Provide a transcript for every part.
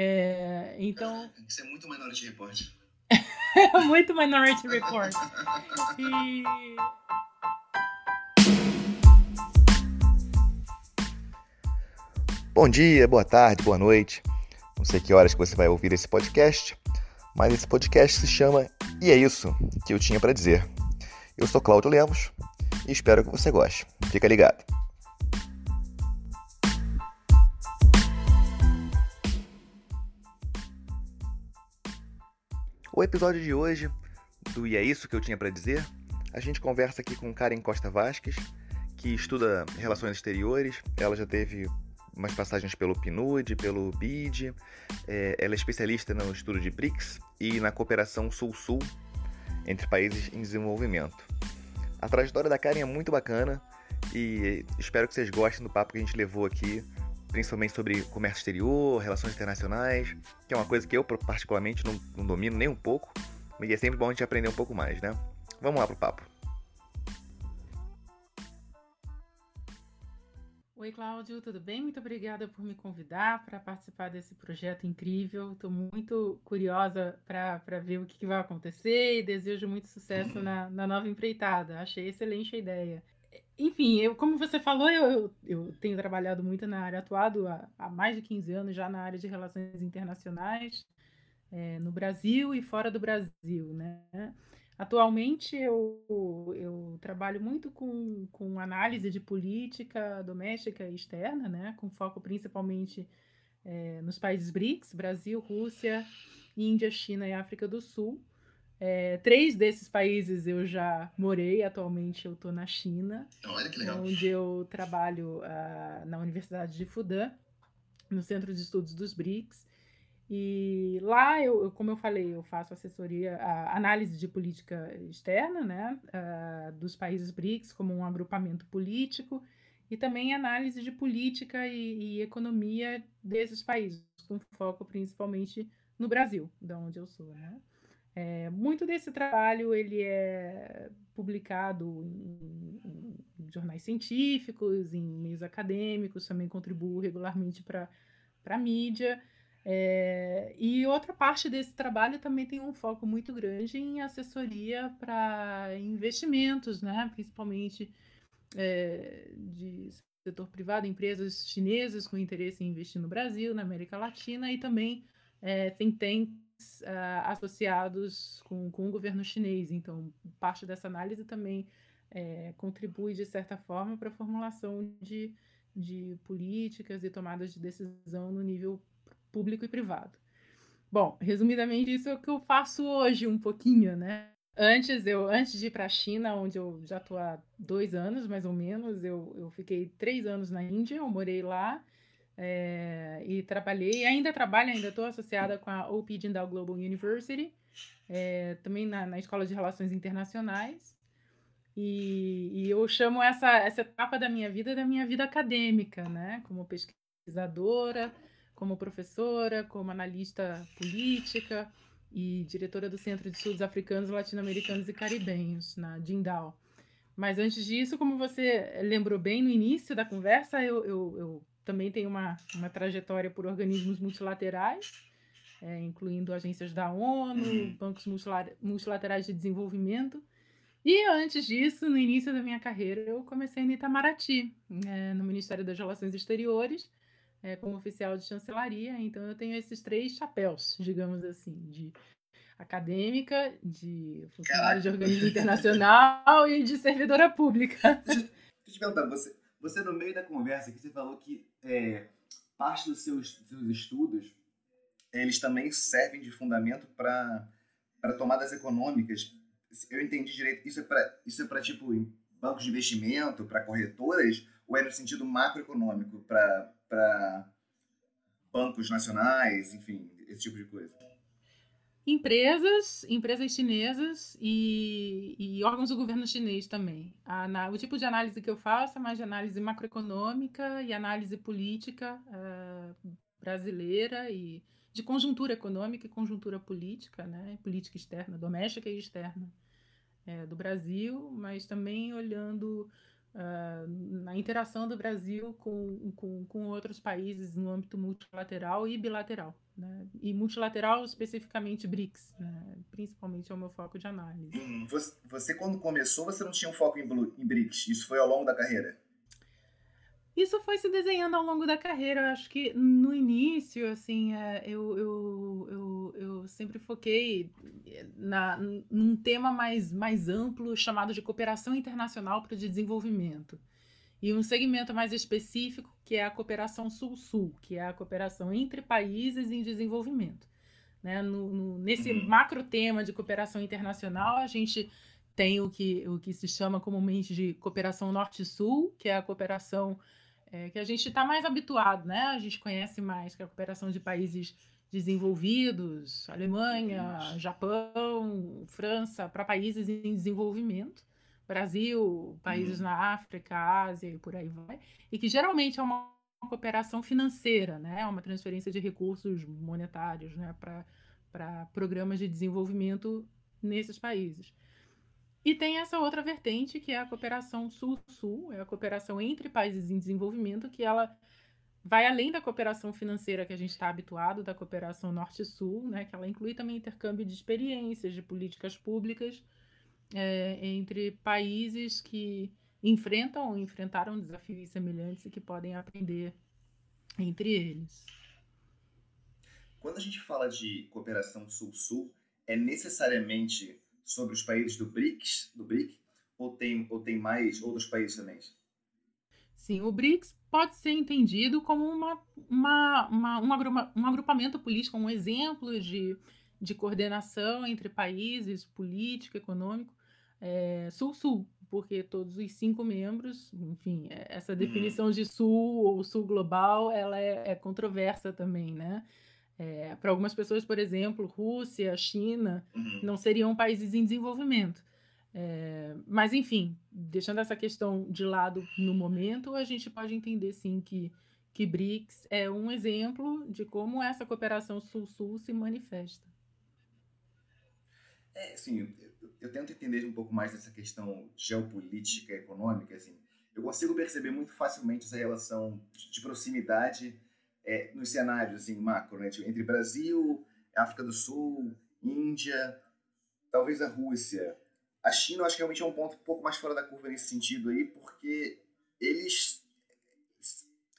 É, então. Isso é muito Minority Report. muito Minority Report. E. Bom dia, boa tarde, boa noite. Não sei que horas que você vai ouvir esse podcast, mas esse podcast se chama E é isso que eu tinha para dizer. Eu sou Cláudio Lemos e espero que você goste. Fica ligado. O episódio de hoje do E é isso que eu tinha para dizer, a gente conversa aqui com Karen Costa Vasques, que estuda relações exteriores. Ela já teve umas passagens pelo PNUD, pelo BID. É, ela é especialista no estudo de BRICS e na cooperação Sul-Sul entre países em desenvolvimento. A trajetória da Karen é muito bacana e espero que vocês gostem do papo que a gente levou aqui, principalmente sobre comércio exterior, relações internacionais, que é uma coisa que eu particularmente não, não domino nem um pouco, mas é sempre bom a gente aprender um pouco mais, né? Vamos lá pro papo. Oi, Cláudio, tudo bem? Muito obrigada por me convidar para participar desse projeto incrível. Estou muito curiosa para ver o que, que, vai acontecer e desejo muito sucesso na, na nova empreitada. Achei excelente a ideia. Enfim, eu, como você falou, eu, eu, eu tenho trabalhado muito na área, atuado há, há, mais de 15 anos já na área de relações internacionais, é, no Brasil e fora do Brasil, né? Atualmente eu, eu trabalho muito com, com análise de política doméstica e externa, né? com foco principalmente é, nos países BRICS, Brasil, Rússia, Índia, China e África do Sul. É, três desses países eu já morei, atualmente eu estou na China, Olha que legal. onde eu trabalho uh, na Universidade de Fudan, no Centro de Estudos dos BRICS, e lá, eu, como eu falei, eu faço assessoria, análise de política externa, né, uh, dos países BRICS como um agrupamento político, e também análise de política e, e, economia desses países, com foco principalmente no Brasil, de onde eu sou, né. É, muito desse trabalho ele é publicado em, em jornais científicos, em meios acadêmicos, também contribuo regularmente para a mídia. É, e outra parte desse trabalho também tem um foco muito grande em assessoria para investimentos, né? principalmente é, de setor privado, empresas chinesas com interesse em investir no Brasil, na América Latina, e também é, think tanks uh, associados com, com o governo chinês. Então, parte dessa análise também é, contribui, de certa forma, para a formulação de, de políticas e tomadas de decisão no nível público e privado. Bom, resumidamente, isso é o que eu faço hoje um pouquinho, né? Antes, eu, antes de ir para a China, onde eu já estou há dois anos, mais ou menos, eu, eu fiquei três anos na Índia, eu morei lá é, e trabalhei, ainda trabalho, ainda estou associada com a OP Jindal Global University, é, também na, na Escola de Relações Internacionais. E, e, eu chamo essa, essa etapa da minha vida da minha vida acadêmica, né? Como pesquisadora, como professora, como analista política e diretora do Centro de Estudos Africanos, Latino-Americanos e Caribenhos, na Dindal. Mas antes disso, como você lembrou bem no início da conversa, eu, eu, eu também tenho uma, uma trajetória por organismos multilaterais, é, incluindo agências da ONU, uhum. bancos multilaterais de desenvolvimento. E antes disso, no início da minha carreira, eu comecei no Itamaraty, é, no Ministério das Relações Exteriores, é, como oficial de chancelaria, então eu tenho esses três chapéus, digamos assim, de acadêmica, de funcionário de organismo internacional e de servidora pública. Deixa eu te perguntar, você, você no meio da conversa aqui, você falou que é, parte dos seus, seus estudos, eles também servem de fundamento para tomadas econômicas. Eu entendi direito, isso é para isso é para tipo bancos de investimento, para corretoras, ou é no sentido macroeconômico, para para bancos nacionais, enfim, esse tipo de coisa? Empresas, empresas chinesas e, e órgãos do governo chinês também. A, o tipo de análise que eu faço é mais de análise macroeconômica e análise política uh, brasileira e de conjuntura econômica e conjuntura política, né? política externa, doméstica e externa é, do Brasil, mas também olhando uh, na interação do Brasil com, com, com outros países no âmbito multilateral e bilateral. Né? E multilateral, especificamente BRICS, né? principalmente é o meu foco de análise. Hum, você, você, quando começou, você não tinha um foco em, em BRICS? Isso foi ao longo da carreira? Isso foi se desenhando ao longo da carreira. Eu acho que no início, assim, é, eu, eu, eu, eu sempre foquei na, num tema mais, mais amplo chamado de cooperação internacional para o desenvolvimento. E um segmento mais específico que é a cooperação Sul-Sul, que é a cooperação entre países em desenvolvimento. Né? No, no, nesse uhum. macro tema de cooperação internacional, a gente tem o que, o que se chama comumente de cooperação Norte-Sul, que é a cooperação é, que a gente está mais habituado, né? A gente conhece mais que a cooperação de países desenvolvidos, Alemanha, Japão, França, para países em desenvolvimento, Brasil, países uhum. na África, Ásia e por aí vai, e que geralmente é uma cooperação financeira, né? Uma transferência de recursos monetários, né? Para programas de desenvolvimento nesses países. E tem essa outra vertente, que é a cooperação sul-sul, é a cooperação entre países em desenvolvimento, que ela vai além da cooperação financeira que a gente está habituado, da cooperação norte-sul, né, que ela inclui também intercâmbio de experiências, de políticas públicas é, entre países que enfrentam ou enfrentaram desafios semelhantes e que podem aprender entre eles. Quando a gente fala de cooperação sul-sul, é necessariamente sobre os países do BRICS, do BRIC, ou tem, ou tem mais outros países também? Sim, o BRICS pode ser entendido como uma, uma, uma, um, agrupa, um agrupamento político, um exemplo de, de coordenação entre países, político, econômico, é, sul-sul, porque todos os cinco membros, enfim, é, essa uhum. definição de sul ou sul global, ela é, é controversa também, né? É, Para algumas pessoas, por exemplo, Rússia, China, uhum. não seriam países em desenvolvimento. É, mas, enfim, deixando essa questão de lado no momento, a gente pode entender sim que, que BRICS é um exemplo de como essa cooperação sul-sul se manifesta. É, sim, eu, eu, tento entender um pouco mais dessa questão geopolítica, econômica, assim. Eu consigo perceber muito facilmente essa relação de proximidade é, nos cenários assim, macro, né? Tipo, entre Brasil, África do Sul, Índia, talvez a Rússia. A China, eu acho que realmente é um ponto um pouco mais fora da curva nesse sentido aí, porque eles,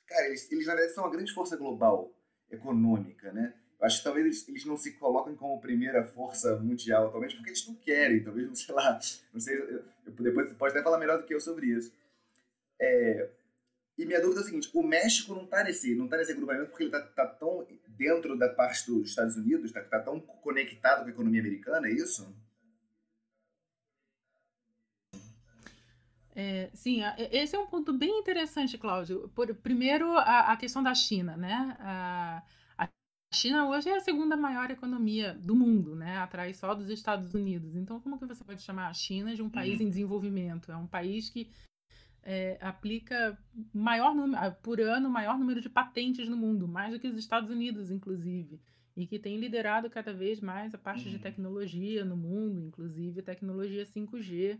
cara, eles, eles na verdade são uma grande força global econômica, né? Eu acho que talvez eles, eles não se colocam como primeira força mundial, talvez porque eles não querem, talvez, não sei lá, não sei, eu, depois pode até falar melhor do que eu sobre isso. É, e minha dúvida é a seguinte: o México não está nesse, não tá nesse agrupamento porque ele está tá tão dentro da parte dos Estados Unidos, está tá tão conectado com a economia americana, é isso? É, sim, esse é um ponto bem interessante, Cláudio. Por, primeiro, a, a, questão da China, né? A, a, China hoje é a segunda maior economia do mundo, né? Atrás só dos Estados Unidos. Então, como que você pode chamar a China de um país uhum. em desenvolvimento? É um país que é, aplica maior número, por ano maior número de patentes no mundo, mais do que os Estados Unidos, inclusive, e que tem liderado cada vez mais a parte uhum. de tecnologia no mundo, inclusive tecnologia 5G.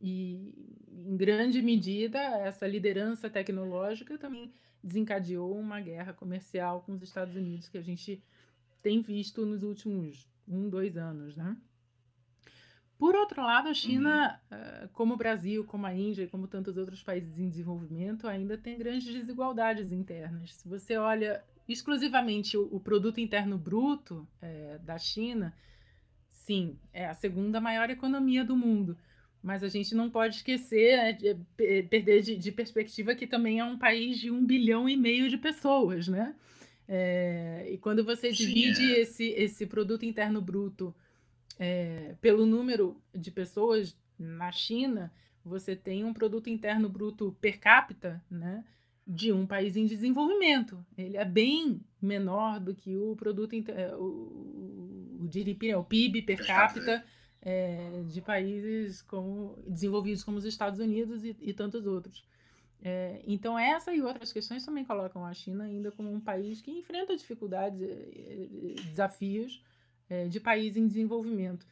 E, em grande medida, essa liderança tecnológica também desencadeou uma guerra comercial com os Estados Unidos que a gente tem visto nos últimos um, dois anos, né? Por outro lado, a China, uhum. como o Brasil, como a Índia e como tantos outros países em desenvolvimento, ainda tem grandes desigualdades internas. Se você olha exclusivamente o, produto interno bruto é, da China, sim, é a segunda maior economia do mundo. Mas a gente não pode esquecer, né, de, perder de, de, perspectiva que também é um país de um bilhão e meio de pessoas, né? É, e quando você divide é. esse, esse produto interno bruto é, pelo número de pessoas na China, você tem um produto interno bruto per capita, né, de um país em desenvolvimento. Ele é bem menor do que o produto é, o, o GDP, né, o PIB per capita é, de países como desenvolvidos como os Estados Unidos e, e tantos outros. É, então essa e outras questões também colocam a China ainda como um país que enfrenta dificuldades, desafios é, de país em desenvolvimento.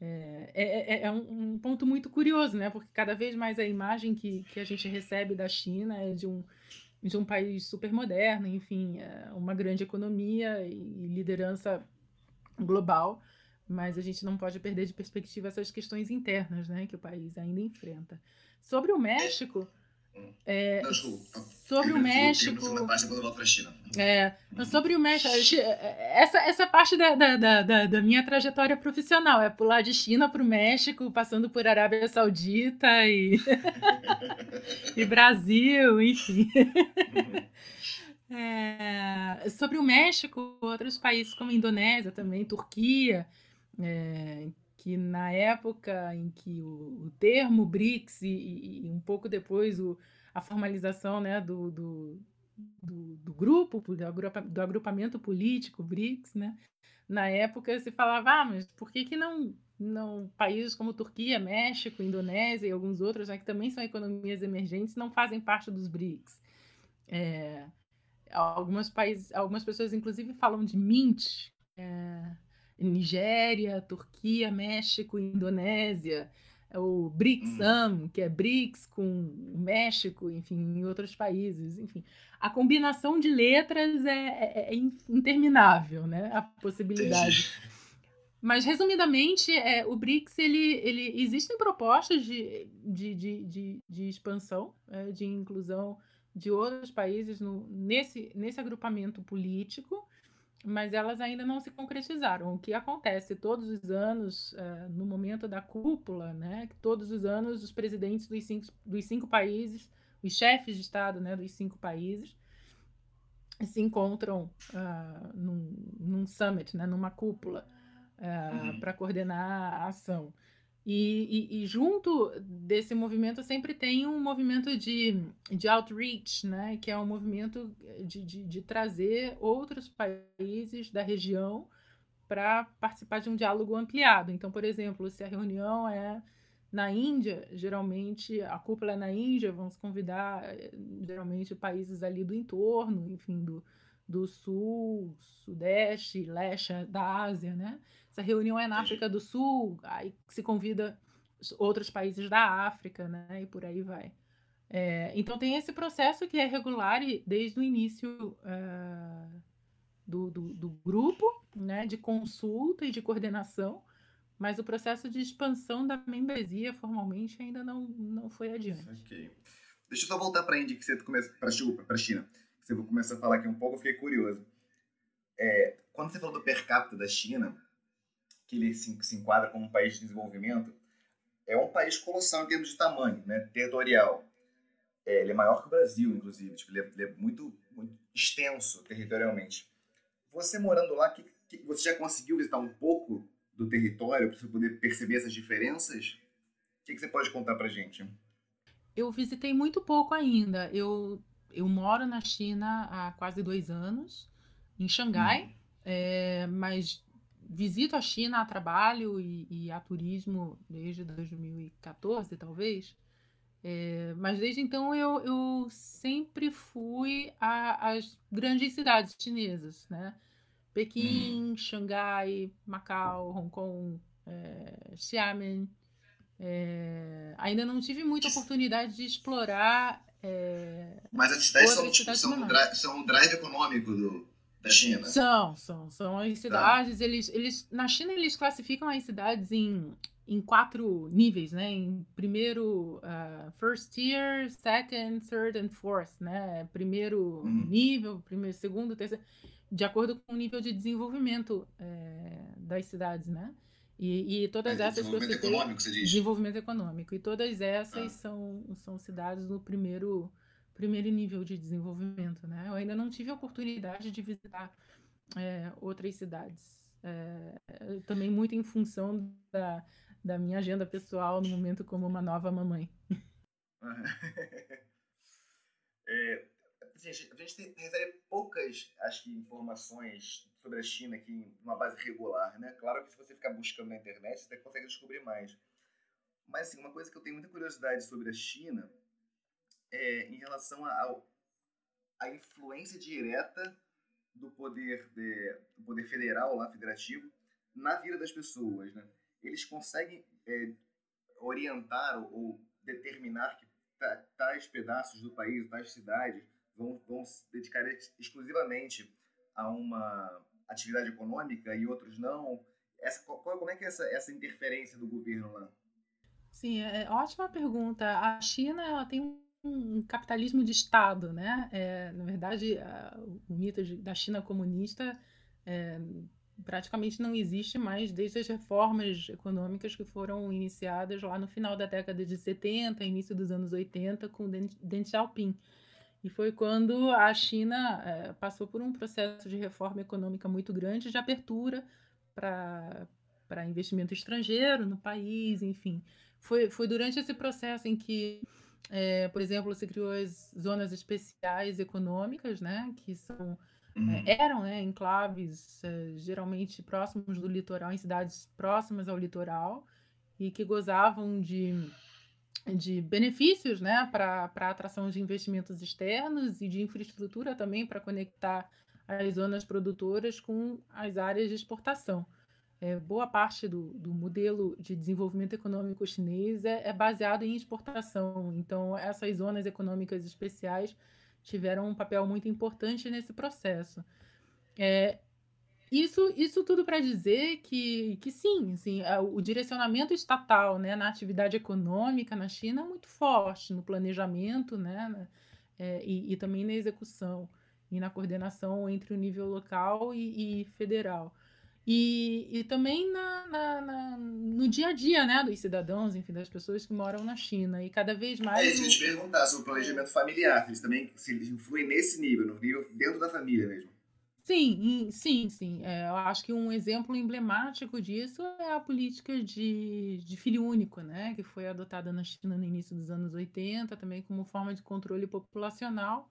É, é, é, é um, um, ponto muito curioso, né? Porque cada vez mais a imagem que, que a gente recebe da China é de um, de um país super moderno, enfim, é uma grande economia e liderança global, mas a gente não pode perder de perspectiva essas questões internas, né, que o país ainda enfrenta. Sobre o México, é, sobre o México. É, sobre o México. Essa, essa parte da, da, da, da minha trajetória profissional é pular de China para o México, passando por Arábia Saudita e, e Brasil, enfim. É, sobre o México, outros países como Indonésia também, Turquia, é, que na época em que o, o termo BRICS e, e, um pouco depois o, a formalização né, do, do, do, do grupo, do, agrupa, do agrupamento político BRICS, né, na época se falava, ah, mas por que, que não, não países como Turquia, México, Indonésia e alguns outros, que também são economias emergentes, não fazem parte dos BRICS? É, algumas, países, algumas pessoas, inclusive, falam de MINT, é, Nigéria, Turquia, México, Indonésia, o BRICS-AM, hum. que é BRICS com México, enfim, em outros países, enfim. A combinação de letras é, é, é interminável, né? A possibilidade. Entendi. Mas, resumidamente, é, o BRICS, ele, ele, existem propostas de, de, de, de, de expansão, é, de inclusão de outros países no, nesse, nesse agrupamento político, mas elas ainda não se concretizaram. O que acontece todos os anos, uh, no momento da cúpula, né, todos os anos os presidentes dos cinco, dos cinco países, os chefes de Estado né, dos cinco países, se encontram uh, num, num summit, né, numa cúpula, uh, uhum. para coordenar a ação. E, e, e, junto desse movimento sempre tem um movimento de, de outreach, né? que é um movimento de, de, de trazer outros países da região para participar de um diálogo ampliado. Então, por exemplo, se a reunião é na Índia, geralmente a cúpula é na Índia, vamos convidar geralmente países ali do entorno, enfim, do, do sul, sudeste, leste da Ásia, né? Se a reunião é na África do Sul, aí se convida outros países da África, né? E por aí vai. É, então tem esse processo que é regular desde o início uh, do, do, do, grupo, né? De consulta e de coordenação, mas o processo de expansão da membresia formalmente ainda não, não foi adiante. Ok. Deixa eu só voltar para a Índia, que você começa para a China. Você começar a falar aqui um pouco, eu fiquei curioso. É, quando você falou do per capita da China, que ele se, se enquadra como um país de desenvolvimento, é um país colossal em termos de tamanho, né, territorial. É, ele é maior que o Brasil, inclusive. Tipo, ele, é, ele, é, muito, muito extenso territorialmente. Você morando lá, que, que, você já conseguiu visitar um pouco do território para você poder perceber essas diferenças? O que, que você pode contar para gente? Eu visitei muito pouco ainda. Eu, eu moro na China há quase dois anos, em Xangai, hum. é, mas visito a China a trabalho e, e a turismo desde 2014, talvez. É, mas desde então eu, eu sempre fui às grandes cidades chinesas, né? Pequim, hum. Xangai, Macau, Hong Kong, é, Xiamen. É, ainda não tive muita oportunidade de explorar. É, mas as cidades são, tipo, são, o drive, são o drive econômico do, da China? São, são. São as cidades. Tá. Eles, eles, na China, eles classificam as cidades em, em quatro níveis, né? Em primeiro, uh, first tier, second, third and fourth, né? Primeiro uhum. nível, primeiro, segundo, terceiro, de acordo com o nível de desenvolvimento é, das cidades, né? E, e todas é, essas desenvolvimento citei, econômico, você diz? Desenvolvimento econômico. E todas essas ah. são, são cidades no primeiro primeiro nível de desenvolvimento, né? Eu ainda não tive a oportunidade de visitar é, outras cidades. É, também muito em função da, da minha agenda pessoal no momento como uma nova mamãe. é, assim, a gente recebe poucas, acho que, informações sobre a China aqui em uma base regular, né? Claro que se você ficar buscando na internet, você consegue descobrir mais. Mas, assim, uma coisa que eu tenho muita curiosidade sobre a China é, em relação à influência direta do poder, de, do poder federal lá, federativo, na vida das pessoas, né? eles conseguem é, orientar ou, ou, determinar que tais pedaços do país, tais cidades, vão, vão se dedicar exclusivamente a uma atividade econômica e outros não? Essa, qual, como é que é essa, essa interferência do governo lá? Sim, é, é ótima pergunta. A China ela tem um capitalismo de Estado, né? É, na verdade, a, o mito da China comunista é, praticamente não existe mais desde as reformas econômicas que foram iniciadas lá no final da década de 70, início dos anos 80, com Deng Xiaoping. E foi quando a China é, passou por um processo de reforma econômica muito grande, de abertura para investimento estrangeiro no país, enfim. Foi, foi durante esse processo em que, é, por exemplo, se criou as zonas especiais econômicas, né, que são Uhum. É, eram né, enclaves é, geralmente próximos do litoral, em cidades próximas ao litoral, e que gozavam de, de benefícios né, para a atração de investimentos externos e de infraestrutura também para conectar as zonas produtoras com as áreas de exportação. É, boa parte do, do, modelo de desenvolvimento econômico chinês é, é baseado em exportação. Então, essas zonas econômicas especiais tiveram um papel muito importante nesse processo. É, isso, isso tudo para dizer que, que sim, assim, o direcionamento estatal né, na atividade econômica na China é muito forte no planejamento né, é, e, e, também na execução e na coordenação entre o nível local e, e federal. E, e também na, na, na, no dia a dia, né, dos cidadãos, enfim, das pessoas que moram na China. E cada vez mais. É isso que eu te perguntar sobre o planejamento familiar, eles também se eles influem nesse nível, no nível dentro da família mesmo. Sim, sim, sim. É, eu acho que um exemplo emblemático disso é a política de, de filho único, né, que foi adotada na China no início dos anos 80, também como forma de controle populacional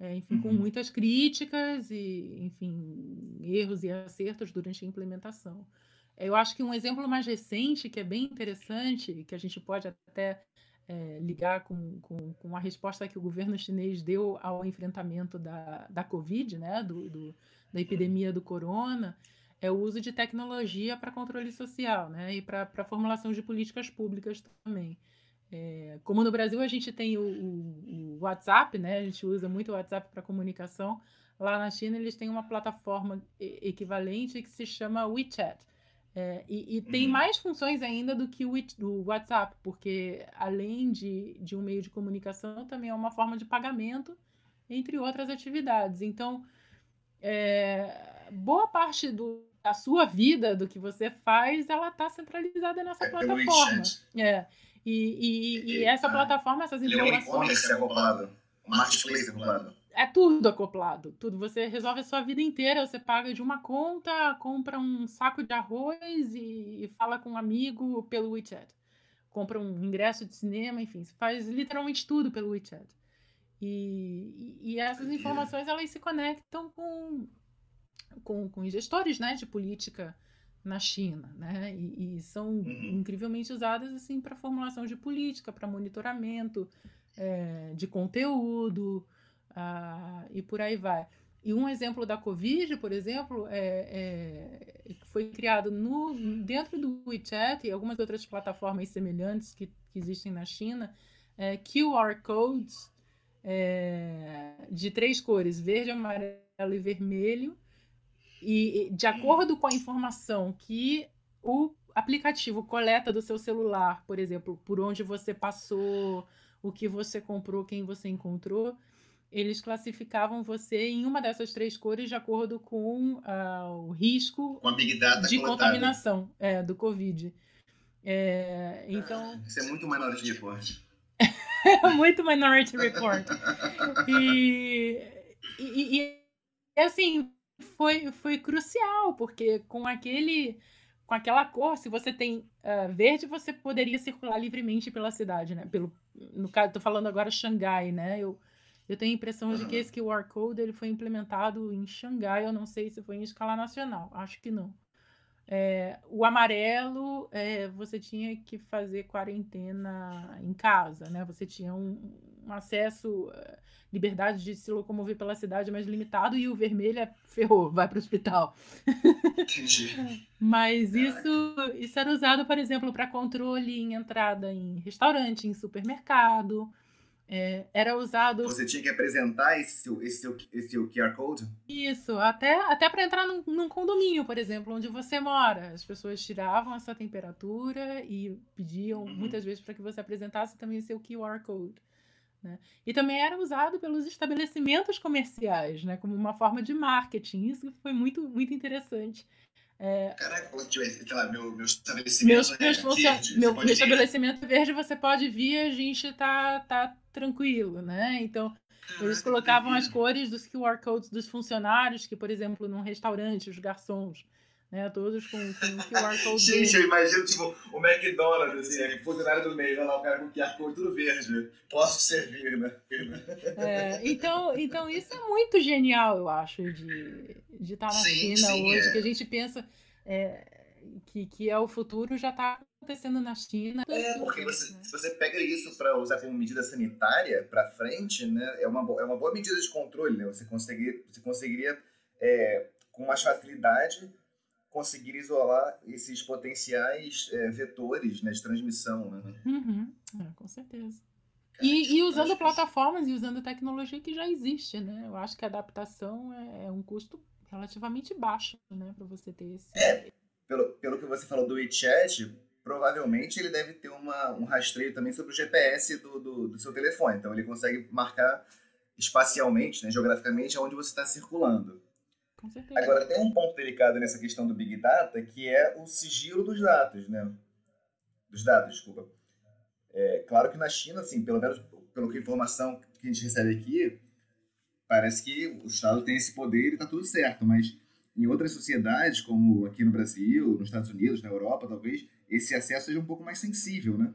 é, enfim, uhum. com muitas críticas e, enfim, erros e acertos durante a implementação. Eu acho que um exemplo mais recente, que é bem interessante, que a gente pode até é, ligar com, com, com, a resposta que o governo chinês deu ao enfrentamento da, da Covid, né, do, do da epidemia do corona, é o uso de tecnologia para controle social né, e para formulação de políticas públicas também. É, como no Brasil a gente tem o, o, o, WhatsApp, né? A gente usa muito o WhatsApp para comunicação. Lá na China eles têm uma plataforma equivalente que se chama WeChat. É, e, e, tem uhum. mais funções ainda do que o, o WhatsApp, porque além de, de um meio de comunicação, também é uma forma de pagamento, entre outras atividades. Então, é, boa parte do, da sua vida, do que você faz, ela está centralizada nessa é plataforma. É. E, e, e essa plataforma, essas informações. Ele é um e-commerce acoplado, um marketplace acoplado. É tudo acoplado, tudo. Você resolve a sua vida inteira, você paga de uma conta, compra um saco de arroz e, e fala com um amigo pelo WeChat. Compra um ingresso de cinema, enfim, você faz literalmente tudo pelo WeChat. E, e, essas informações elas se conectam com, com, com gestores né, de política na China, né? E, e são uhum. incrivelmente usadas assim para formulação de política, para monitoramento é, de conteúdo uh, e por aí vai. E um exemplo da Covid, por exemplo, é, é, foi criado no, dentro do WeChat e algumas outras plataformas semelhantes que, que existem na China, é, QR codes é, de três cores, verde, amarelo e vermelho, e de acordo com a informação que o aplicativo coleta do seu celular, por exemplo, por onde você passou, o que você comprou, quem você encontrou, eles classificavam você em uma dessas três cores de acordo com uh, o risco de contaminação é, do Covid. É, então. Isso é muito Minority Report. é muito Minority Report. e, e, e, assim, foi, foi crucial, porque com aquele com aquela cor, se você tem uh, verde, você poderia circular livremente pela cidade, né? Pelo, no caso, estou falando agora Xangai, né? Eu, eu tenho a impressão de que esse QR Code ele foi implementado em Xangai, eu não sei se foi em escala nacional, acho que não. É, o amarelo, é, você tinha que fazer quarentena em casa, né? Você tinha um, um acesso, uh, liberdade de se locomover pela cidade mais limitado, e o vermelho é ferrou, vai para o hospital. Entendi. Mas isso, isso era usado, por exemplo, para controle em entrada em restaurante, em supermercado. É, era usado. Você tinha que apresentar esse seu, esse seu, esse seu QR Code? Isso, até, até para entrar num, num, condomínio, por exemplo, onde você mora. As pessoas tiravam a sua temperatura e pediam uhum. muitas vezes para que você apresentasse também o seu QR Code. Né? E também era usado pelos estabelecimentos comerciais, né? como uma forma de marketing. Isso foi muito, muito interessante. É... Caraca, sei lá, meu, meu estabelecimento meus, meus é verde, meu, meu estabelecimento verde, você pode vir, a gente tá, tá tranquilo, né? Então, Caraca, eles colocavam as cores dos QR codes dos funcionários, que, por exemplo, num restaurante, os garçons, né? Todos com, com QR Code. Gente, eu imagino, tipo, o McDonald's, assim, funcionário do meio, lá o cara com QR Code tudo verde. Posso servir, né? É, então, então, isso é muito genial, eu acho, de, de estar na sim, China sim, hoje, é. que a gente pensa é, que, que é o futuro, já está acontecendo na China. É, porque você, né? se você pega isso para usar como medida sanitária para frente, né, é uma, é uma boa medida de controle, né? Você, conseguir, você conseguiria, é, com mais facilidade, conseguir isolar esses potenciais é, vetores né, de transmissão. Né? Uhum. É, com certeza. E, e, usando plataformas e usando tecnologia que já existe, né? Eu acho que a adaptação é, é um custo relativamente baixo, né, para você ter esse. É, pelo, pelo que você falou do WeChat, provavelmente ele deve ter uma, um rastreio também sobre o GPS do, do, do seu telefone. Então ele consegue marcar espacialmente, né, geograficamente, aonde você está circulando. Com certeza. Agora, tem um ponto delicado nessa questão do Big Data, que é o sigilo dos dados, né? Dos dados, desculpa. É, claro que na China, assim, pelo menos pelo que informação que a gente recebe aqui, parece que o Estado tem esse poder e está tudo certo, mas em outras sociedades, como aqui no Brasil, nos Estados Unidos, na Europa, talvez, esse acesso seja um pouco mais sensível, né?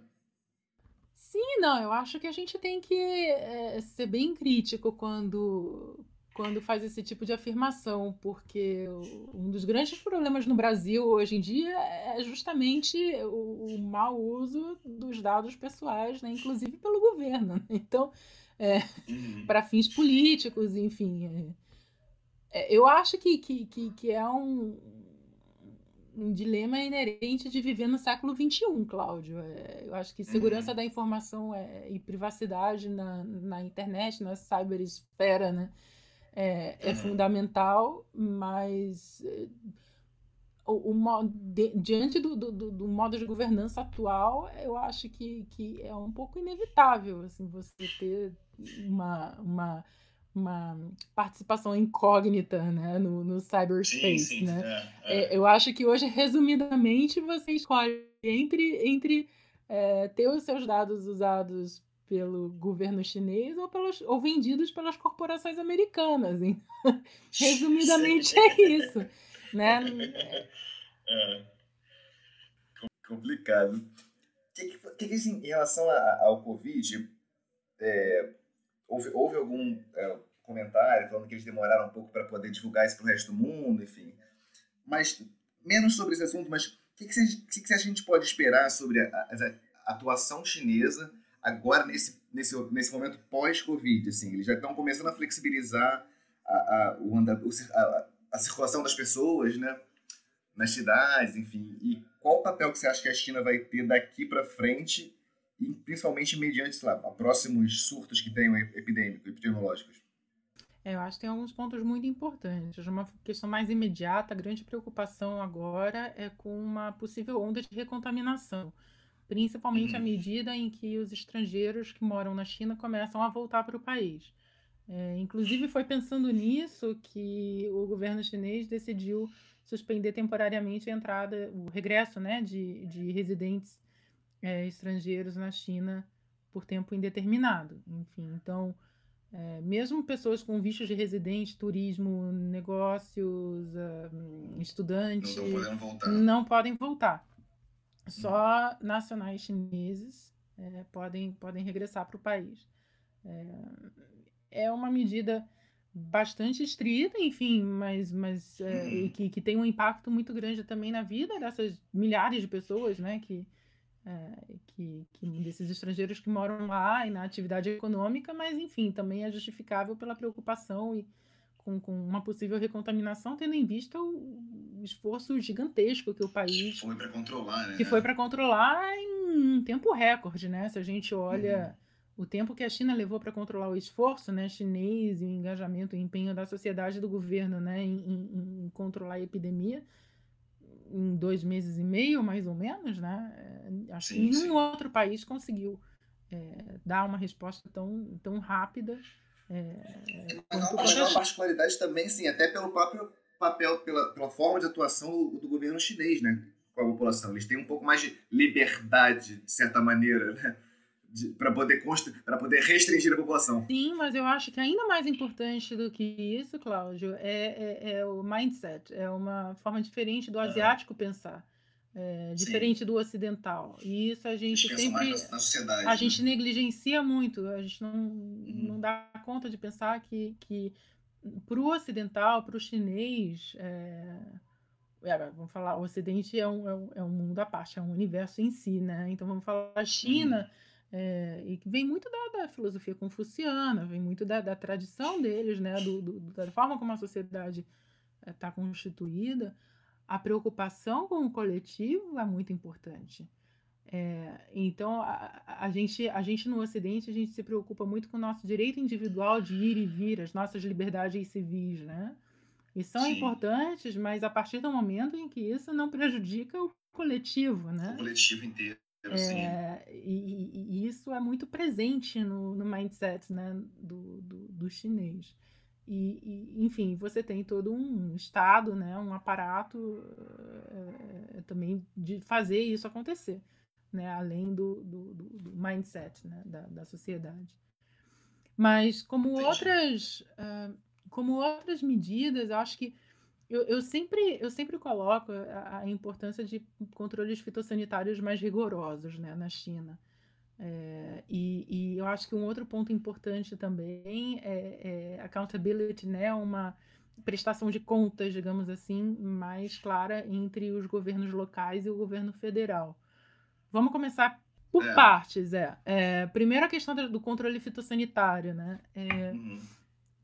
Sim, não, eu acho que a gente tem que é, ser bem crítico quando, quando faz esse tipo de afirmação, porque um dos grandes problemas no Brasil hoje em dia é justamente o, o mau uso dos dados pessoais, né, inclusive pelo governo. Né? Então, é, uhum. para fins políticos, enfim. É, é, eu acho que, que, que, que é um, um dilema inerente de viver no século XXI, Cláudio. É, eu acho que segurança uhum. da informação é, e privacidade na, na internet, na cyberesfera, né? É, é uhum. fundamental, mas eh, o, o de, diante do, do, do, modo de governança atual, eu acho que, que é um pouco inevitável assim, você ter uma, uma, uma participação incógnita né, no, no cyberspace. Sim, sim, né? É, é. eu acho que hoje, resumidamente, você escolhe entre, entre é, ter os seus dados usados pelo governo chinês ou, ou vendidos pelas corporações americanas. Hein? Resumidamente é isso. Né? É. Complicado. Que, que, que, assim, em relação a, ao Covid, é, houve, houve algum é, comentário falando que eles demoraram um pouco para poder divulgar isso para o resto do mundo, enfim. Mas, menos sobre esse assunto, mas o que, que, que, a gente pode esperar sobre a, a, a atuação chinesa agora nesse, nesse, nesse momento pós-Covid, assim, eles já estão começando a flexibilizar a, a, o anda, a, a circulação das pessoas, né, nas cidades, enfim. E qual o papel que você acha que a China vai ter daqui para frente, e principalmente mediante, sei lá, próximos surtos que tenham epidêmicos, epidemiológicos? É, eu acho que tem alguns pontos muito importantes. Uma questão mais imediata, a grande preocupação agora é com uma possível onda de recontaminação principalmente à uhum. medida em que os estrangeiros que moram na China começam a voltar para o país. É, inclusive, foi pensando nisso que o governo chinês decidiu suspender temporariamente a entrada, o regresso né, de, de residentes é, estrangeiros na China por tempo indeterminado. Enfim, então, é, mesmo pessoas com vistos de residente, turismo, negócios, uh, estudantes, não, não podem voltar. Só nacionais chineses é, podem, podem regressar para o país. É, é uma medida bastante estrita, enfim, mas, mas é, e que, que tem um impacto muito grande também na vida dessas milhares de pessoas, né, que, é, que, que, desses estrangeiros que moram lá e na atividade econômica, mas enfim, também é justificável pela preocupação e com, com uma possível recontaminação, tendo em vista o, o esforço gigantesco que o país foi para controlar, né? que foi para controlar em um tempo recorde, né? Se a gente olha uhum o tempo que a China levou para controlar o esforço né, chinês e o engajamento e empenho da sociedade e do governo né, em, em, em, controlar a epidemia, em dois meses e meio, mais ou menos, né? É, acho sim, que nenhum sim. outro país conseguiu é, dar uma resposta tão, tão rápida. É, mas uma, uma particularidade também, sim, até pelo próprio papel, pela, pela forma de atuação do, do governo chinês, né? Com a população. Eles têm um pouco mais de liberdade, de certa maneira, né? para poder para poder restringir a população. Sim, mas eu acho que ainda mais importante do que isso, Cláudio, é, é, é o mindset, é uma forma diferente do asiático pensar. É, diferente do ocidental. E isso a gente sempre. Na, sociedade, a né? gente negligencia muito, a gente não, uhum. não dá conta de pensar que, que para o ocidental, para o chinês, é, é, vamos falar, o Ocidente é um, é um, é, um, mundo à parte, é um universo em si, né? Então vamos falar a China. Uhum é, e que vem muito da, da, filosofia confuciana, vem muito da, da tradição deles, né, do, do, da forma como a sociedade está é, constituída, a preocupação com o coletivo é muito importante. É, então, a, a, gente, a gente no Ocidente, a gente se preocupa muito com o nosso direito individual de ir e vir, as nossas liberdades civis, né? E são Sim. importantes, mas a partir do momento em que isso não prejudica o coletivo, né? O coletivo inteiro. É, e, e, isso é muito presente no, no mindset né, do, do, do chinês. E, e, enfim, você tem todo um estado, né, um aparato é, também de fazer isso acontecer, né, além do, do, do mindset né, da, da sociedade. Mas como outras, uh, como outras medidas, eu acho que eu, eu, sempre, eu sempre coloco a, a, importância de controles fitossanitários mais rigorosos né, na China. É, e, e, eu acho que um outro ponto importante também é, é accountability, né, uma prestação de contas, digamos assim, mais clara entre os governos locais e o governo federal. Vamos começar por é. partes, é. é. Primeiro a questão do controle fitossanitário, né? É, uhum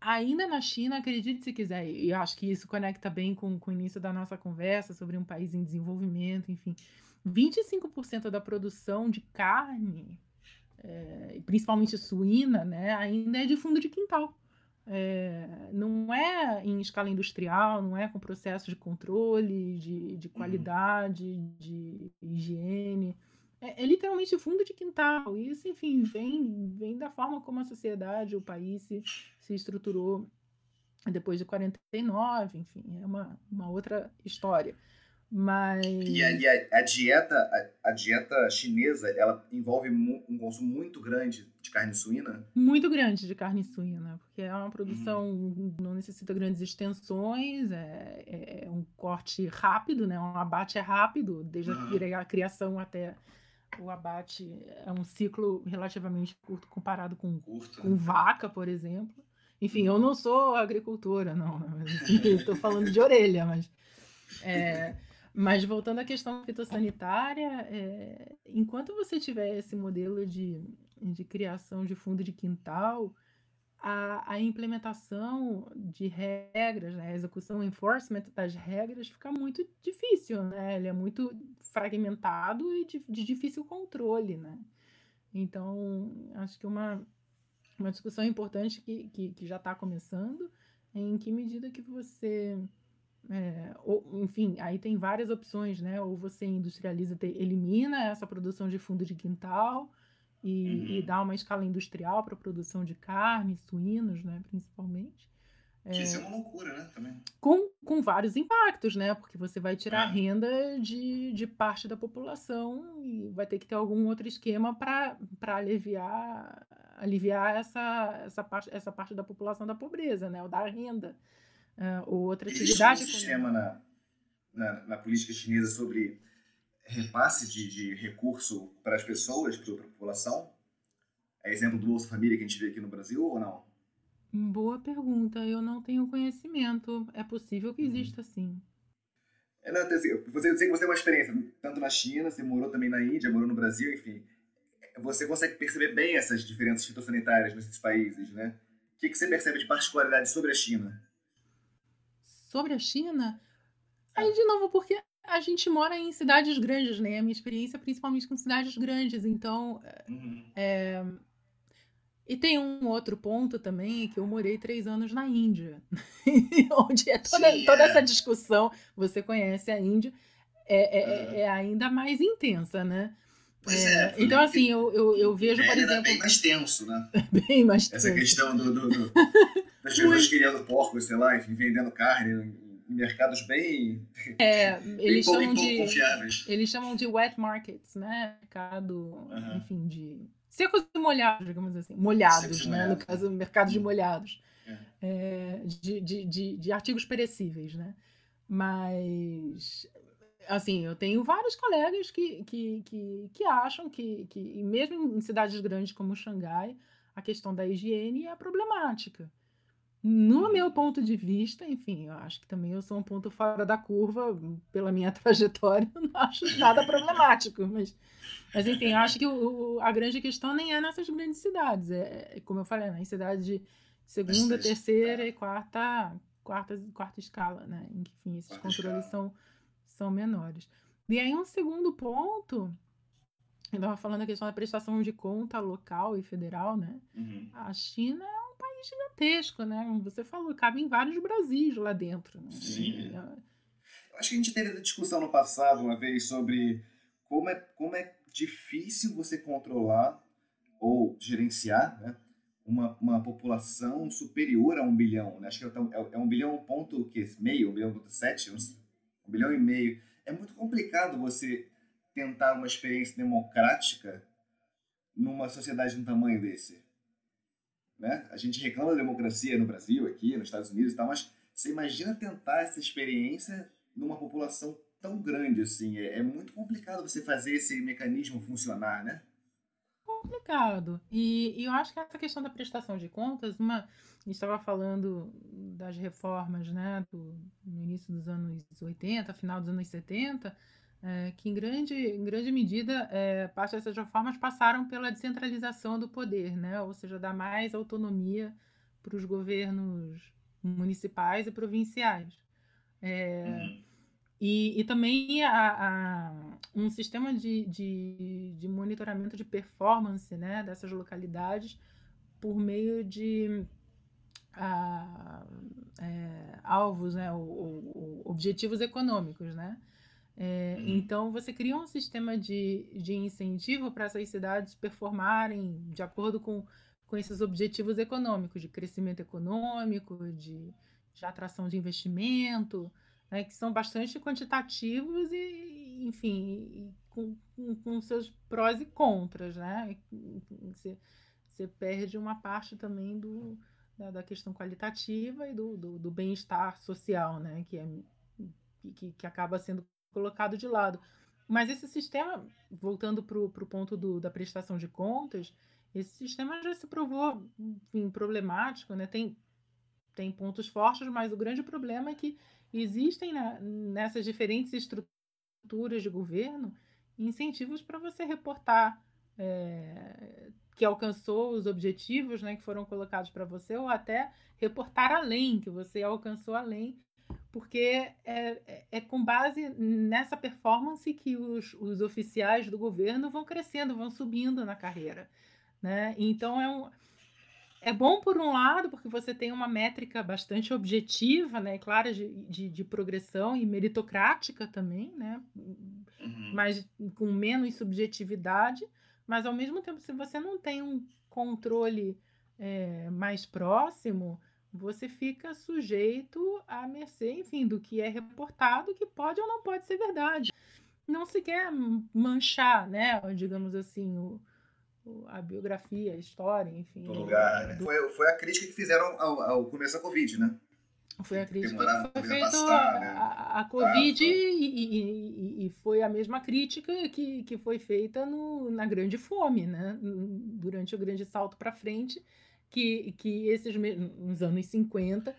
Ainda na China, acredite se quiser, e acho que isso conecta bem com, com o início da nossa conversa sobre um país em desenvolvimento, enfim. 25% da produção de carne, é, principalmente suína, né, ainda é de fundo de quintal. É, não é em escala industrial, não é com processo de controle, de, de uhum. qualidade, uhum. de higiene. É, é, literalmente fundo de quintal. Isso, enfim, vem, vem da forma como a sociedade, o país se, se estruturou depois de 49, enfim, é uma, uma outra história. Mas... E a, e a, a dieta, a, a, dieta chinesa, ela envolve mu, um consumo muito grande de carne suína? Muito grande de carne suína, porque é uma produção, uhum. não necessita grandes extensões, é, é, um corte rápido, né? um abate é rápido, desde uhum. a criação até o abate é um ciclo relativamente curto comparado com, curto, com né? vaca, por exemplo. Enfim, eu não sou agricultora, não. Estou assim, falando de orelha, mas. É, mas voltando à questão fitossanitária, é, enquanto você tiver esse modelo de, de criação de fundo de quintal, a, a implementação de regras, né, a execução, o enforcement das regras fica muito difícil, né? Ele é muito fragmentado e de, de difícil controle, né? Então, acho que uma, uma discussão importante que, que, que já está começando é em que medida que você... É, ou, enfim, aí tem várias opções, né? Ou você industrializa, te, elimina essa produção de fundo de quintal, e, uhum. e dar uma escala industrial para a produção de carne, suínos, né, principalmente. Que é, isso é uma loucura, né? Também. Com, com vários impactos, né? Porque você vai tirar é. renda de, de parte da população e vai ter que ter algum outro esquema para aliviar, aliviar essa, essa, parte, essa parte da população da pobreza, né? Ou da renda. Uh, ou outra Existe atividade. um sistema na, na, na política chinesa sobre repasse de, de recurso para as pessoas, para a população? É exemplo do Bolsa Família que a gente vê aqui no Brasil ou não? Boa pergunta. Eu não tenho conhecimento. É possível que uhum. exista sim. É, não, assim, você, eu sei que você tem uma experiência tanto na China, você morou também na Índia, morou no Brasil, enfim. Você consegue perceber bem essas diferenças fitossanitárias nesses países, né? O que, que você percebe de particularidade sobre a China? Sobre a China? Aí, de novo, porque a gente mora em cidades grandes, né? A minha experiência é principalmente com cidades grandes, então. Uhum. É... E tem um outro ponto também, que eu morei três anos na Índia, onde é toda, Sim, toda é. essa discussão, você conhece a Índia, é, é, uhum. é ainda mais intensa, né? Pois é. é então, assim, eu, eu, eu vejo, por exemplo. bem mais tenso, né? bem mais tenso. Essa questão do, do, do das pessoas criando porcos, sei lá, enfim, vendendo carne em mercados bem. É, eles bem chamam pouco, de. confiáveis. Eles chamam de wet markets, né? Mercado, uhum. enfim, de. Secos e molhados, digamos assim. Molhados, né? Molhados. No caso, mercado de molhados. É. É, de, de, de, de artigos perecíveis, né? Mas assim, eu tenho vários colegas que, que, que, que acham que, que, mesmo em cidades grandes como Xangai, a questão da higiene é problemática. No meu ponto de vista, enfim, eu acho que também eu sou um ponto fora da curva pela minha trajetória, não acho nada problemático, mas, mas enfim, eu acho que o, a grande questão nem é nessas grandes cidades, é, é como eu falei, nas cidades de segunda, terceira e quarta, quarta, quarta escala, né? Enfim, esses quarta controles são, são menores. E aí um segundo ponto, eu estava falando a questão da prestação de conta local e federal, né? Uhum. A China é gigantesco, né? Você falou, cabe em vários Brasis lá dentro. Né? Sim. Eu acho que a gente teve a discussão no passado uma vez sobre como é, como é difícil você controlar ou gerenciar né, uma, uma população superior a um bilhão. Né? Acho que é, é, é um bilhão ponto que, meio, um bilhão ponto sete, um, um bilhão e meio. É muito complicado você tentar uma experiência democrática numa sociedade de um tamanho desse. Né? A gente reclama da democracia no Brasil, aqui, nos Estados Unidos e tal, mas você imagina tentar essa experiência numa população tão grande assim. É, é muito complicado você fazer esse mecanismo funcionar, né? Complicado. E, e, eu acho que essa questão da prestação de contas, uma, estava falando das reformas né, do, no início dos anos 80, final dos anos 70, é, que em grande, em grande medida é, parte dessas reformas passaram pela descentralização do poder, né? ou seja, dar mais autonomia para os governos municipais e provinciais. É, uhum. e, e também a, a, um sistema de, de, de, monitoramento de performance né, dessas localidades por meio de a, é, alvos, né, ou, ou, objetivos econômicos, né? É. Então, você cria um sistema de, de incentivo para essas cidades performarem de acordo com, com esses objetivos econômicos, de crescimento econômico, de, de atração de investimento, né, que são bastante quantitativos e, enfim, com, com, com, seus prós e contras. Né? Você, você perde uma parte também do, da, da questão qualitativa e do, do, do bem-estar social, né? que, é, que, que acaba sendo colocado de lado. Mas esse sistema, voltando para o ponto do, da prestação de contas, esse sistema já se provou enfim, problemático, né? Tem, tem pontos fortes, mas o grande problema é que existem na, nessas diferentes estruturas de governo incentivos para você reportar é, que alcançou os objetivos né, que foram colocados para você, ou até reportar além, que você alcançou além porque é, é, é, com base nessa performance que os, os oficiais do governo vão crescendo, vão subindo na carreira. Né? Então é, um, é bom por um lado, porque você tem uma métrica bastante objetiva, né, clara de, de, de progressão e meritocrática também, né, uhum. mas com menos subjetividade, mas ao mesmo tempo, se você não tem um controle é, mais próximo, você fica sujeito à mercê, enfim, do que é reportado, que pode ou não pode ser verdade. Não se quer manchar, né, digamos assim, o, a biografia, a história, enfim. Do lugar. Né? Foi, foi a crítica que fizeram ao, ao começo da Covid, né? Foi a crítica que foi feita a, né? a, a, Covid ah, e, e, e, foi a mesma crítica que, que foi feita no, na grande fome, né? Durante o grande salto para frente, que, que esses nos anos 50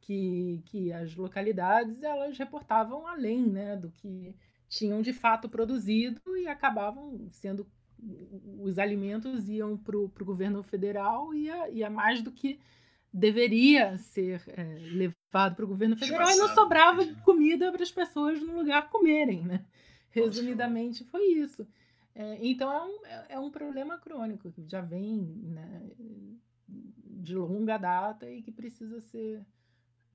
que, que as localidades elas reportavam além né, do que tinham de fato produzido e acabavam sendo os alimentos iam para o governo federal e ia, ia mais do que deveria ser é, levado para o governo federal e não sobrava comida para as pessoas no lugar comerem, né? Resumidamente foi isso. É, então é um, é um problema crônico que já vem né, de longa data e que precisa ser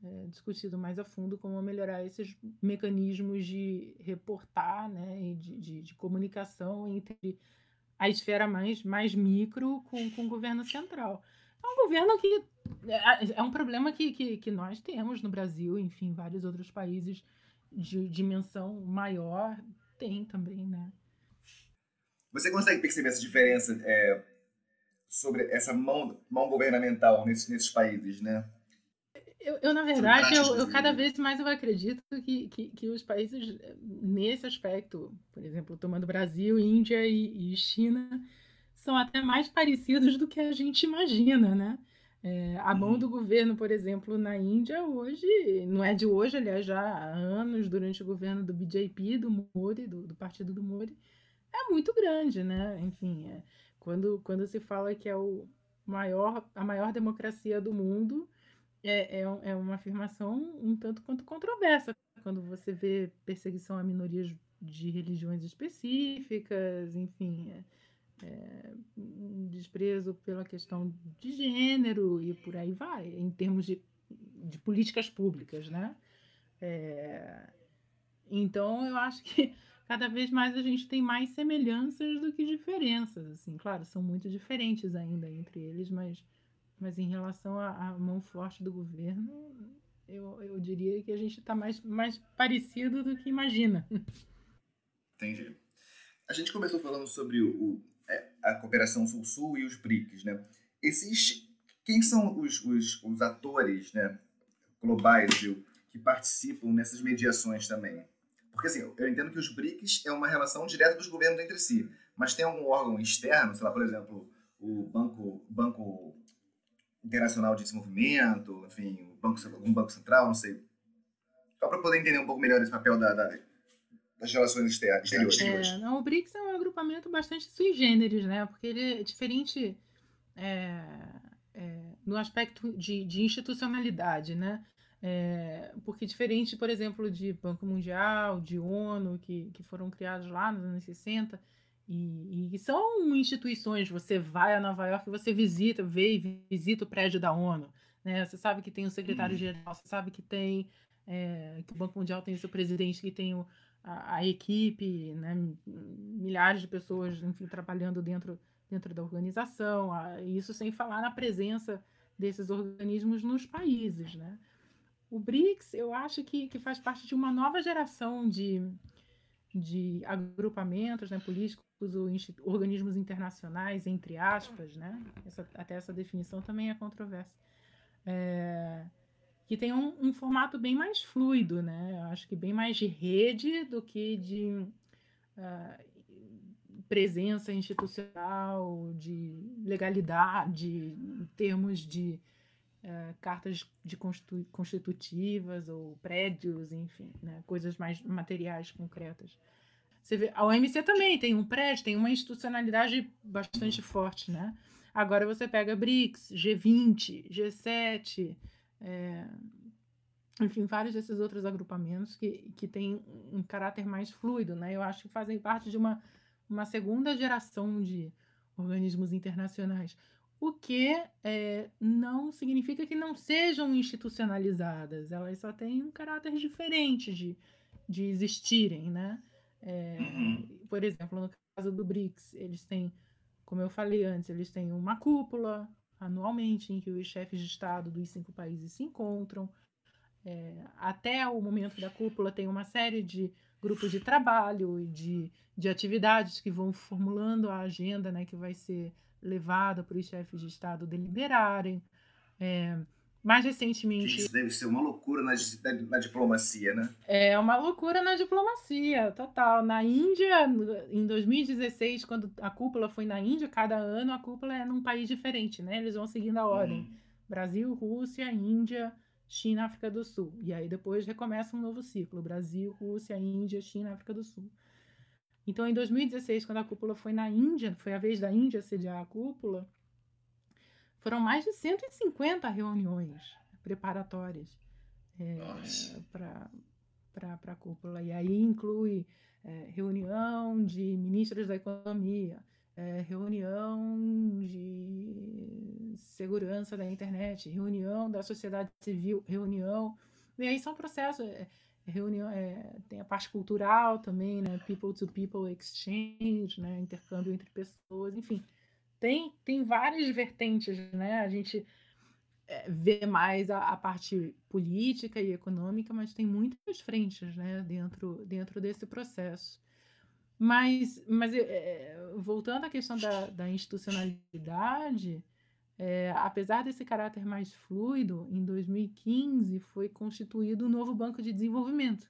é, discutido mais a fundo como melhorar esses mecanismos de reportar né, e de, de, de comunicação entre a esfera mais, mais micro com, com o governo central. É um governo que é, é um problema que, que, que nós temos no Brasil, enfim, vários outros países de dimensão maior tem também, né? Você consegue perceber essa diferença é, sobre essa mão, mão governamental nesses, nesses países, né? Eu, eu na verdade, eu, eu, cada vez mais eu acredito que, que, que, os países, nesse aspecto, por exemplo, tomando Brasil, Índia e, e China, são até mais parecidos do que a gente imagina, né? É, a mão uhum. do governo, por exemplo, na Índia hoje, não é de hoje, aliás, já há anos, durante o governo do BJP, do Modi, do, do partido do Modi, é muito grande, né? Enfim, é, quando, quando se fala que é o maior, a maior democracia do mundo, é, é, é uma afirmação um tanto quanto controversa. Quando você vê perseguição a minorias de religiões específicas, enfim, é, é, desprezo pela questão de gênero e por aí vai, em termos de, de políticas públicas, né? É, então, eu acho que cada vez mais a gente tem mais semelhanças do que diferenças, assim. Claro, são muito diferentes ainda entre eles, mas mas em relação à, mão forte do governo, eu, eu diria que a gente está mais, mais parecido do que imagina. Entendi. A gente começou falando sobre o, o é, a cooperação Sul-Sul e os BRICS, né? Esses, quem são os, os, os atores né, globais viu, que participam nessas mediações também? Porque assim, eu entendo que os BRICS é uma relação direta dos governos entre si, mas tem algum órgão externo, sei lá, por exemplo, o Banco, banco Internacional de Desenvolvimento, enfim, o banco, algum banco central, não sei. Só para poder entender um pouco melhor esse papel da, da, das relações externas. É, não, o BRICS é um agrupamento bastante sui generis, né? Porque ele é diferente é, é, no aspecto de, de institucionalidade, né? É, porque diferente, por exemplo, de Banco Mundial, de ONU, que, que foram criados lá nos anos 60, e, e, são instituições, você vai a Nova York, você visita, vê e visita o prédio da ONU. Né? Você sabe que tem o secretário-geral, você sabe que tem é, que o Banco Mundial tem o seu presidente, que tem o, a, a, equipe, né? milhares de pessoas enfim, trabalhando dentro, dentro da organização, a, isso sem falar na presença desses organismos nos países. Né? O BRICS, eu acho que, que faz parte de uma nova geração de, de agrupamentos né, políticos ou organismos internacionais, entre aspas, né? Essa, até essa definição também é controversa. É, que tem um, um, formato bem mais fluido, né? Eu acho que bem mais de rede do que de uh, presença institucional, de legalidade, em termos de uh, cartas de constitu constitutivas ou prédios, enfim, né? coisas mais materiais, concretas. Você vê, a OMC também tem um prédio, tem uma institucionalidade bastante forte, né? Agora você pega BRICS, G20, G7, é, enfim, vários desses outros agrupamentos que, que têm um caráter mais fluido, né? Eu acho que fazem parte de uma, uma segunda geração de organismos internacionais. O que é, não significa que não sejam institucionalizadas, elas só têm um caráter diferente de, de existirem, né? É, por exemplo, no caso do BRICS, eles têm, como eu falei antes, eles têm uma cúpula anualmente em que os chefes de Estado dos cinco países se encontram. É, até o momento da cúpula tem uma série de grupos de trabalho e de, de atividades que vão formulando a agenda né, que vai ser levada os chefes de Estado deliberarem. É, Mais recentemente. Isso deve ser uma loucura na, na, diplomacia, né? É uma loucura na diplomacia, total. Na Índia, em 2016, quando a cúpula foi na Índia, cada ano a cúpula é num país diferente, né? Eles vão seguindo a ordem: hum. Brasil, Rússia, Índia, China, África do Sul. E aí depois recomeça um novo ciclo: Brasil, Rússia, Índia, China, África do Sul. Então, em 2016, quando a cúpula foi na Índia, foi a vez da Índia sediar a cúpula foram mais de 150 reuniões preparatórias é, para a cúpula. E aí inclui é, reunião de ministros da economia, é, reunião de segurança da internet, reunião da sociedade civil, reunião. E aí são processos. É, reunião, é, tem a parte cultural também, né? People to people exchange, né? Intercâmbio entre pessoas, enfim tem, tem várias vertentes, né? A gente é, vê mais a, a, parte política e econômica, mas tem muitas frentes, né? Dentro, dentro desse processo. Mas, mas é, voltando à questão da, da institucionalidade, é, apesar desse caráter mais fluido, em 2015 foi constituído o um novo Banco de Desenvolvimento,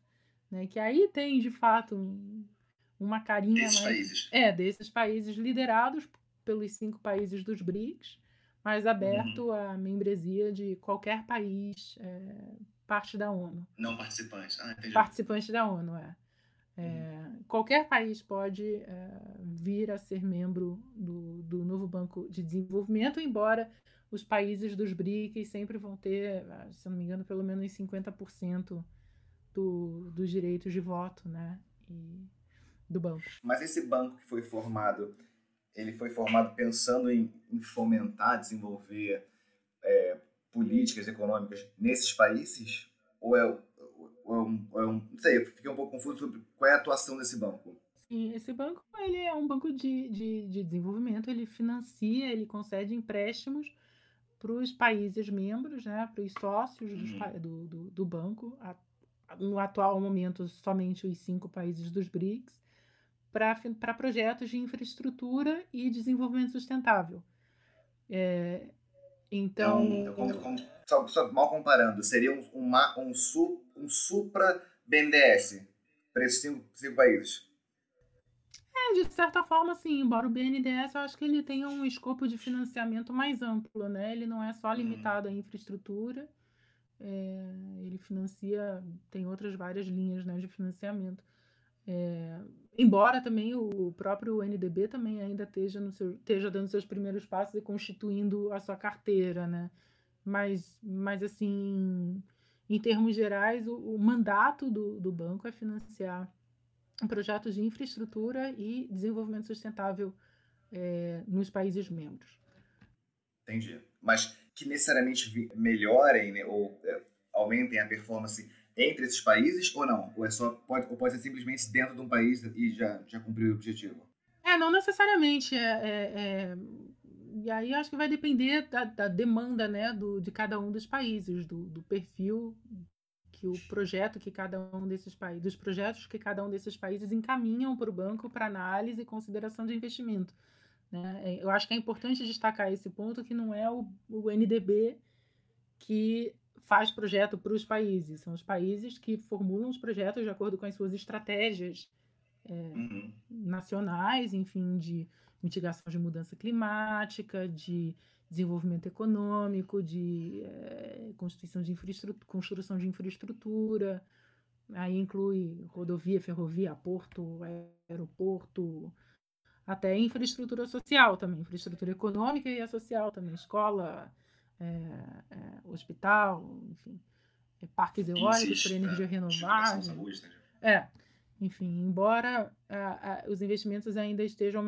né? Que aí tem, de fato, uma carinha desses mais, países. É, desses países liderados pelos cinco países dos BRICS, mas aberto uhum. à membresia de qualquer país é, parte da ONU. Não participante. Ah, entendi. Participante da ONU, é. É uhum. Qualquer país pode é, vir a ser membro do, do novo Banco de Desenvolvimento, embora os países dos BRICS sempre vão ter, se não me engano, pelo menos 50% do, dos direitos de voto, né? E, do banco. Mas esse banco que foi formado ele foi formado pensando em, em fomentar, desenvolver é, políticas econômicas nesses países? É, ou é, um, ou é um, Não sei, eu fiquei um pouco confuso sobre qual é a atuação desse banco. Sim, esse banco ele é um banco de, de, de desenvolvimento, ele financia, ele concede empréstimos para os países membros, né, para os sócios uhum. do, do, do banco. No atual momento, somente os cinco países dos BRICS para projetos de infraestrutura e desenvolvimento sustentável. É, então. então como, como, só, só, mal comparando, seria um, uma, um, su, um supra BNDES para esses cinco, cinco países? É, de certa forma, sim. Embora o BNDES, eu acho que ele tenha um escopo de financiamento mais amplo, né? Ele não é só uhum. limitado uhum. à infraestrutura. É, ele financia, tem outras várias linhas né, de financiamento. É, embora também o próprio NDB também ainda esteja, no seu, esteja dando seus primeiros passos e constituindo a sua carteira, né? Mas, mas assim, em termos gerais, o, o mandato do, do banco é financiar projetos de infraestrutura e desenvolvimento sustentável é, nos países membros. Entendi. Mas que necessariamente melhorem né, ou é, aumentem a performance entre esses países ou não? Ou, é só, pode, ou pode ser simplesmente dentro de um país e já, já cumpriu o objetivo? É, não necessariamente. É, é, é... E aí acho que vai depender da, da, demanda né, do, de cada um dos países, do, do perfil que o projeto que cada um desses países, dos projetos que cada um desses países encaminham para o banco para análise e consideração de investimento. Né? É, eu acho que é importante destacar esse ponto que não é o, o NDB que faz projeto para os países. São os países que formulam os projetos de acordo com as suas estratégias é, uhum. nacionais, enfim, de mitigação de mudança climática, de desenvolvimento econômico, de é, construção, de construção de infraestrutura. Aí inclui rodovia, ferrovia, porto, aeroporto, até infraestrutura social também, infraestrutura econômica e social também, escola, é, é, hospital, enfim, parques eólicos para energia é, renovável. Saúde, né? É, enfim, embora os investimentos ainda estejam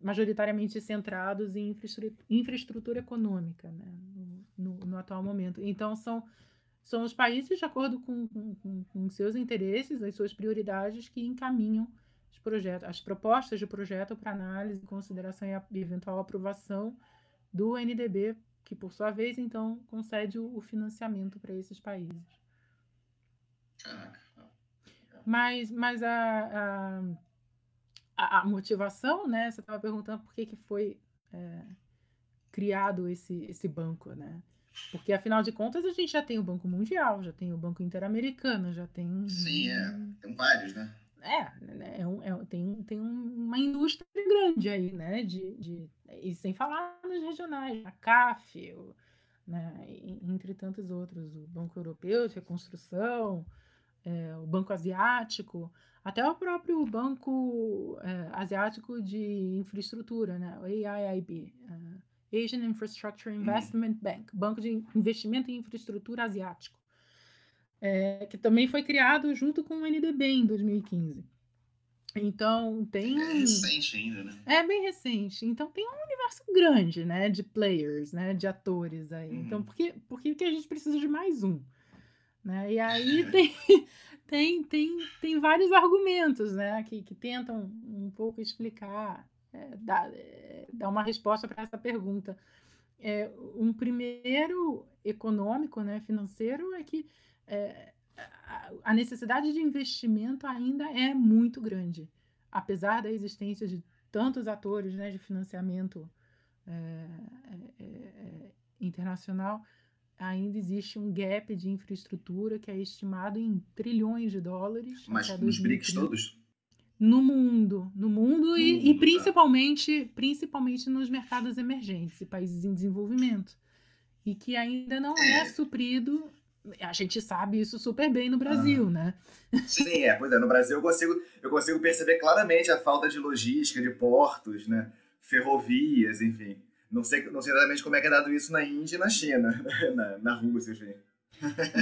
majoritariamente centrados em infraestrutura, infraestrutura econômica, né, no, no, no, atual momento. Então, são, são os países, de acordo com, com, com seus interesses, as suas prioridades, que encaminham os projetos, as propostas de projeto para análise, consideração e eventual aprovação do NDB que por sua vez, então, concede o financiamento para esses países. Mas, mas a, a, a motivação, né? Você estava perguntando por que, que foi é, criado esse, esse banco, né? Porque, afinal de contas, a gente já tem o Banco Mundial, já tem o Banco Interamericano, já tem. Sim, é. Tem vários, né? É, né, é, um, é tem, tem uma indústria grande aí, né? De, de, e sem falar nos regionais, a CAF, o, né, entre tantos outros, o Banco Europeu de Reconstrução, é, o Banco Asiático, até o próprio Banco é, Asiático de Infraestrutura, né, o AIIB, uh, é, Asian Infrastructure uhum. Investment Bank, Banco de Investimento em Infraestrutura Asiático, é, que também foi criado junto com o NDB em 2015. Então tem. É recente ainda, né? É bem recente. Então tem um universo grande, né? De players, né? De atores aí. Então, uhum. Então por que, por que, que a gente precisa de mais um? Né? E aí tem, tem, tem, tem vários argumentos, né? Que, que tentam um pouco explicar, é, dar, é, dar uma resposta para essa pergunta. É, um primeiro econômico, né? Financeiro é que é, a necessidade de investimento ainda é muito grande, apesar da existência de tantos atores né, de financiamento é, é, é, internacional, ainda existe um gap de infraestrutura que é estimado em trilhões de dólares. Mas nos BRICS todos? No mundo, no mundo no e, mundo, e, tá. principalmente, tá. principalmente nos mercados emergentes e países em desenvolvimento. E que ainda não é, é suprido a gente sabe isso super bem no Brasil, ah. né? Sim, é, pois é, no Brasil eu consigo, eu consigo perceber claramente a falta de logística, de portos, né? Ferrovias, enfim. Não sei, não sei exatamente como é que é dado isso na Índia e na China, na, na Rússia, enfim.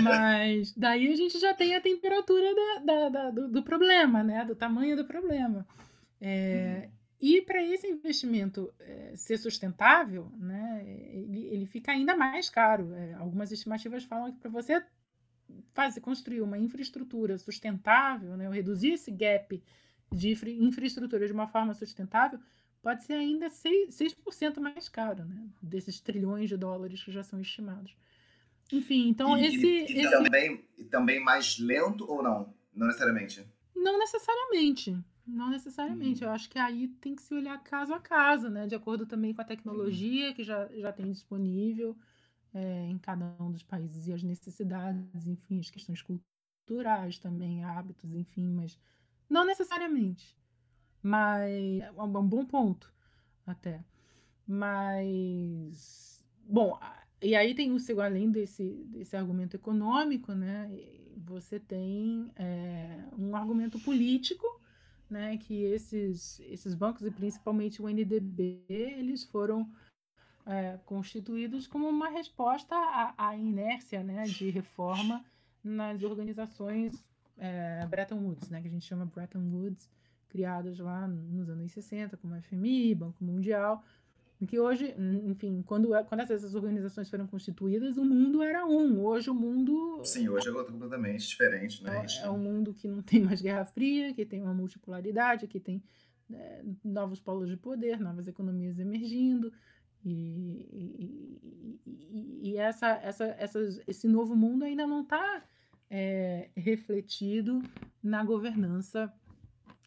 Mas daí a gente já tem a temperatura da, da, da do, do, problema, né? Do tamanho do problema. É, uhum. E para esse investimento é, ser sustentável, né, ele, ele fica ainda mais caro. É, algumas estimativas falam que para você fazer, construir uma infraestrutura sustentável, né, reduzir esse gap de infra, infraestrutura de uma forma sustentável, pode ser ainda 6%, 6 mais caro, né, desses trilhões de dólares que já são estimados. Enfim, então e, esse, e, esse... Também, também mais lento ou não? Não necessariamente. Não necessariamente. Não necessariamente. Uhum. Eu acho que aí tem que se olhar caso a caso, né? De acordo também com a tecnologia uhum. que já, já tem disponível é, em cada um dos países e as necessidades, enfim, as questões culturais também, hábitos, enfim, mas não necessariamente. Mas é um bom ponto, até. Mas, bom, e aí tem o além desse, desse argumento econômico, né? Você tem é, um argumento político né, que esses, esses bancos, e principalmente o NDB, eles foram é, constituídos como uma resposta à, à, inércia né, de reforma nas organizações é, Bretton Woods, né, que a gente chama Bretton Woods, criadas lá nos anos 60, como o FMI, Banco Mundial, que hoje, enfim, quando, é, quando essas organizações foram constituídas, o mundo era um. Hoje o mundo. Sim, hoje é completamente diferente, né? É, é um mundo que não tem mais Guerra Fria, que tem uma multipolaridade, que tem é, novos polos de poder, novas economias emergindo. E, e, e, e essa, essa, essas, esse novo mundo ainda não está é, refletido na governança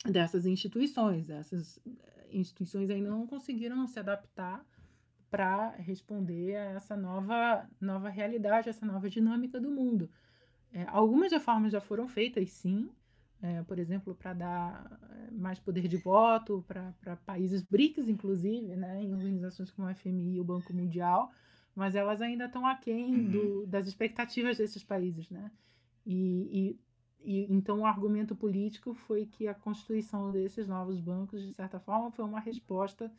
dessas instituições, essas instituições ainda não conseguiram se adaptar para responder a essa nova, nova realidade, essa nova dinâmica do mundo. É, algumas reformas já foram feitas, sim, é, por exemplo, para dar é, mais poder de voto para países BRICS, inclusive, né, em organizações como o FMI e o Banco Mundial, mas elas ainda estão aquém uhum. do, das expectativas desses países. Né? E, e, então, o argumento político foi que a constituição desses novos bancos, de certa forma, foi uma resposta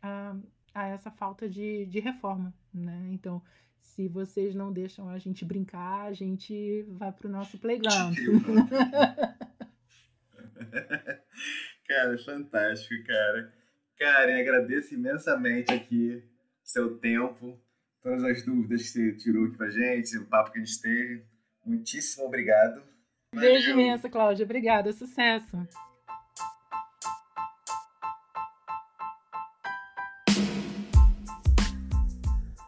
a, a essa falta de, de reforma. Né? Então, se vocês não deixam a gente brincar, a gente vai para o nosso playground. cara, fantástico, cara. Karen, agradeço imensamente aqui seu tempo, todas as dúvidas que você tirou aqui pra gente, o papo que a gente teve. Muitíssimo obrigado. Beijo imenso, Cláudia. Obrigada. Sucesso.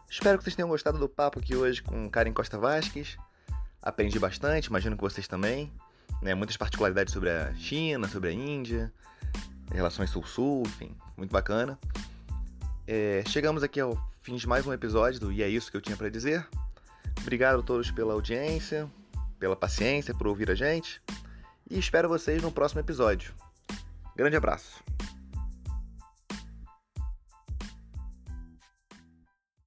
Espero que vocês tenham gostado do papo aqui hoje com Karen Costa Vasques. Aprendi bastante, imagino que vocês também. Né? Muitas particularidades sobre a China, sobre a Índia, relações Sul-Sul, enfim, muito bacana. É, chegamos aqui ao fim de mais um episódio do E é Isso que eu tinha para dizer. Obrigado a todos pela audiência, pela paciência, por ouvir a gente. E espero vocês no próximo episódio. Grande abraço.